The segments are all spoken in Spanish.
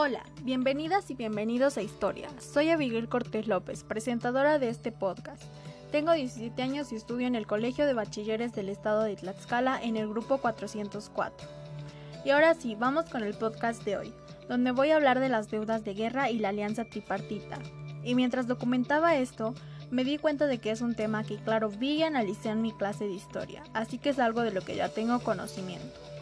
Hola, bienvenidas y bienvenidos a Historia. Soy Abigail Cortés López, presentadora de este podcast. Tengo 17 años y estudio en el Colegio de Bachilleres del Estado de Tlaxcala en el grupo 404. Y ahora sí, vamos con el podcast de hoy, donde voy a hablar de las deudas de guerra y la alianza tripartita. Y mientras documentaba esto, me di cuenta de que es un tema que claro vi y analicé en mi clase de historia, así que es algo de lo que ya tengo conocimiento.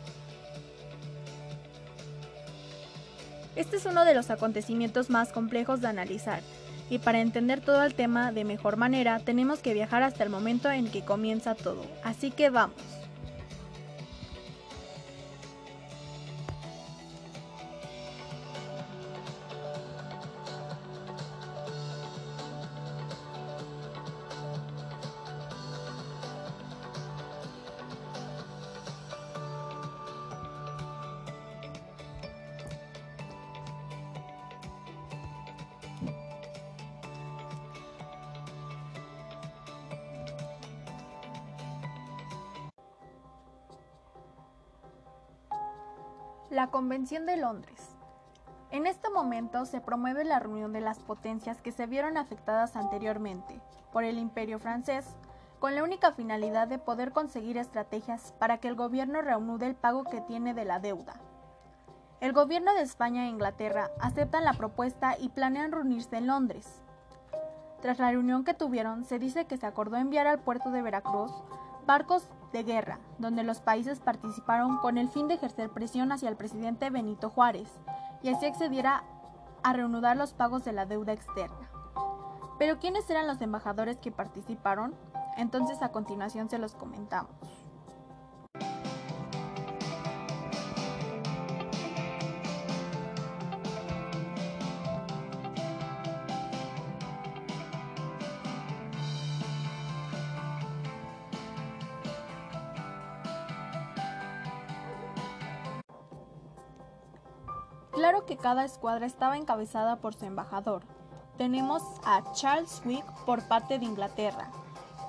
Este es uno de los acontecimientos más complejos de analizar, y para entender todo el tema de mejor manera tenemos que viajar hasta el momento en que comienza todo, así que vamos. La Convención de Londres. En este momento se promueve la reunión de las potencias que se vieron afectadas anteriormente por el imperio francés, con la única finalidad de poder conseguir estrategias para que el gobierno reanude el pago que tiene de la deuda. El gobierno de España e Inglaterra aceptan la propuesta y planean reunirse en Londres. Tras la reunión que tuvieron, se dice que se acordó enviar al puerto de Veracruz barcos de guerra, donde los países participaron con el fin de ejercer presión hacia el presidente Benito Juárez y así accediera a reanudar los pagos de la deuda externa. Pero ¿quiénes eran los embajadores que participaron? Entonces a continuación se los comentamos. Claro que cada escuadra estaba encabezada por su embajador. Tenemos a Charles Wick por parte de Inglaterra,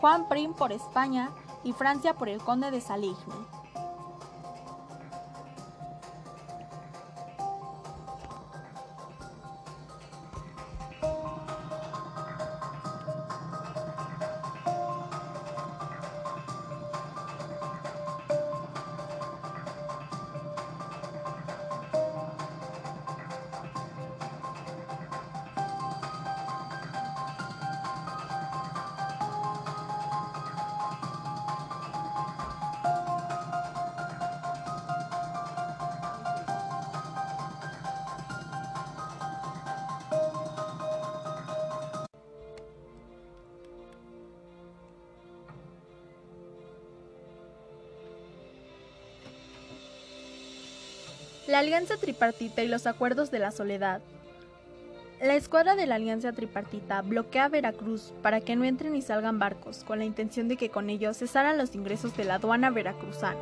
Juan Prim por España y Francia por el conde de Saligny. La alianza tripartita y los acuerdos de la soledad. La escuadra de la alianza tripartita bloquea Veracruz para que no entren y salgan barcos, con la intención de que con ellos cesaran los ingresos de la aduana veracruzana.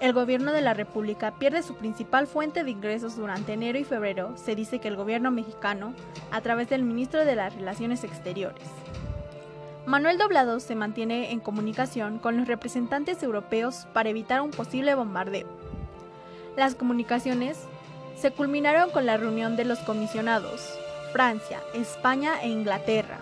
El gobierno de la República pierde su principal fuente de ingresos durante enero y febrero, se dice que el gobierno mexicano, a través del ministro de las Relaciones Exteriores. Manuel Doblado se mantiene en comunicación con los representantes europeos para evitar un posible bombardeo. Las comunicaciones se culminaron con la reunión de los comisionados, Francia, España e Inglaterra.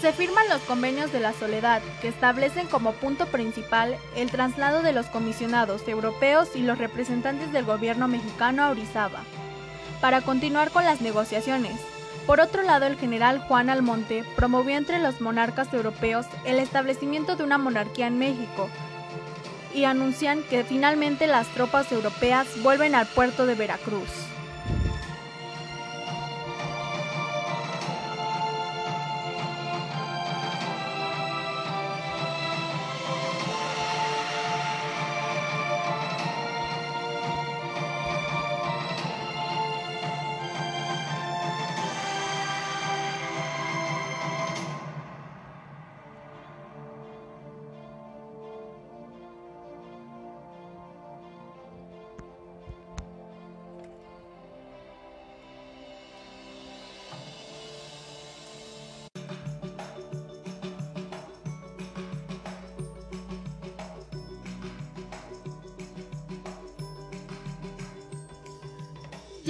Se firman los convenios de la soledad, que establecen como punto principal el traslado de los comisionados europeos y los representantes del gobierno mexicano a Orizaba, para continuar con las negociaciones. Por otro lado, el general Juan Almonte promovió entre los monarcas europeos el establecimiento de una monarquía en México y anuncian que finalmente las tropas europeas vuelven al puerto de Veracruz.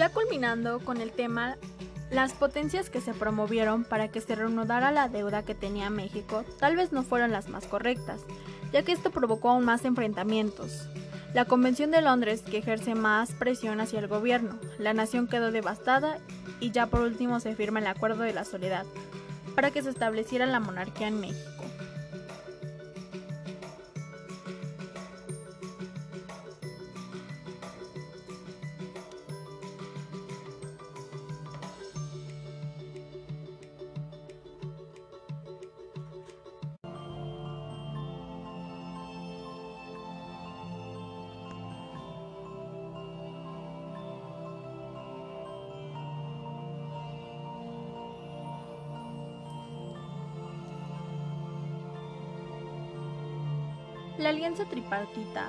Ya culminando con el tema, las potencias que se promovieron para que se reanudara la deuda que tenía México tal vez no fueron las más correctas, ya que esto provocó aún más enfrentamientos. La Convención de Londres que ejerce más presión hacia el gobierno, la nación quedó devastada y ya por último se firma el Acuerdo de la Soledad, para que se estableciera la monarquía en México. La alianza tripartita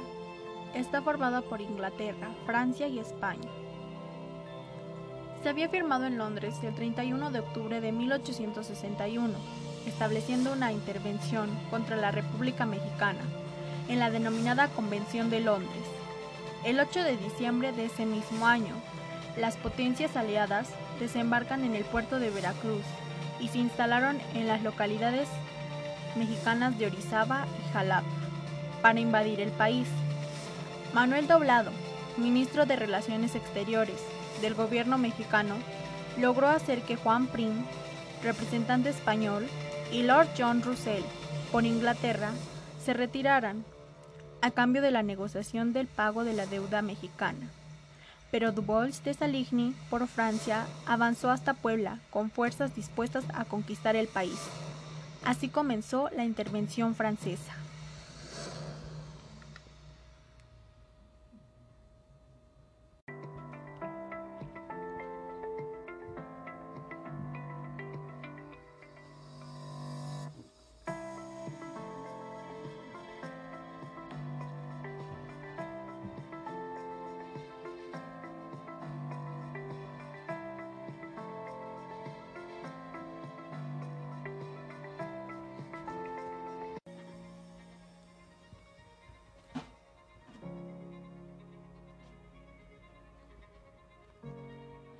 está formada por Inglaterra, Francia y España. Se había firmado en Londres el 31 de octubre de 1861, estableciendo una intervención contra la República Mexicana en la denominada Convención de Londres. El 8 de diciembre de ese mismo año, las potencias aliadas desembarcan en el puerto de Veracruz y se instalaron en las localidades mexicanas de Orizaba y Jalapa para invadir el país. Manuel Doblado, ministro de Relaciones Exteriores del gobierno mexicano, logró hacer que Juan Prim, representante español, y Lord John Russell, por Inglaterra, se retiraran a cambio de la negociación del pago de la deuda mexicana. Pero Dubois de Saligny, por Francia, avanzó hasta Puebla con fuerzas dispuestas a conquistar el país. Así comenzó la intervención francesa.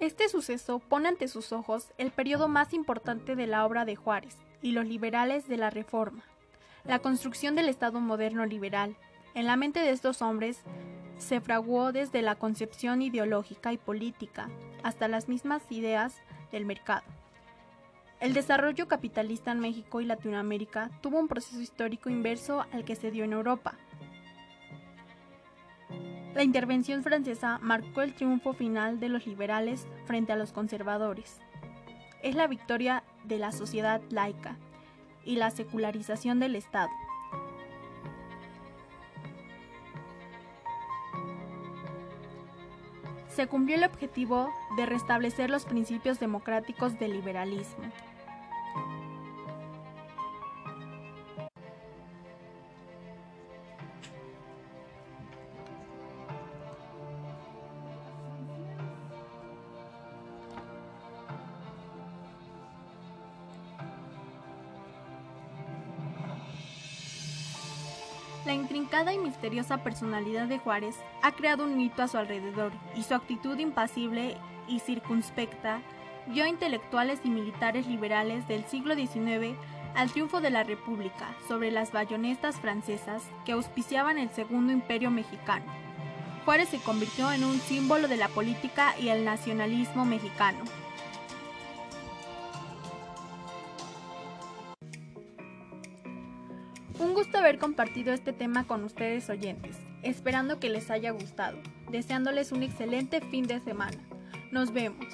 Este suceso pone ante sus ojos el periodo más importante de la obra de Juárez y los liberales de la Reforma, la construcción del Estado moderno liberal. En la mente de estos hombres se fraguó desde la concepción ideológica y política hasta las mismas ideas del mercado. El desarrollo capitalista en México y Latinoamérica tuvo un proceso histórico inverso al que se dio en Europa, la intervención francesa marcó el triunfo final de los liberales frente a los conservadores. Es la victoria de la sociedad laica y la secularización del Estado. Se cumplió el objetivo de restablecer los principios democráticos del liberalismo. La intrincada y misteriosa personalidad de Juárez ha creado un mito a su alrededor y su actitud impasible y circunspecta dio a intelectuales y militares liberales del siglo XIX al triunfo de la República sobre las bayonestas francesas que auspiciaban el Segundo Imperio Mexicano. Juárez se convirtió en un símbolo de la política y el nacionalismo mexicano. Un gusto haber compartido este tema con ustedes oyentes, esperando que les haya gustado, deseándoles un excelente fin de semana. Nos vemos.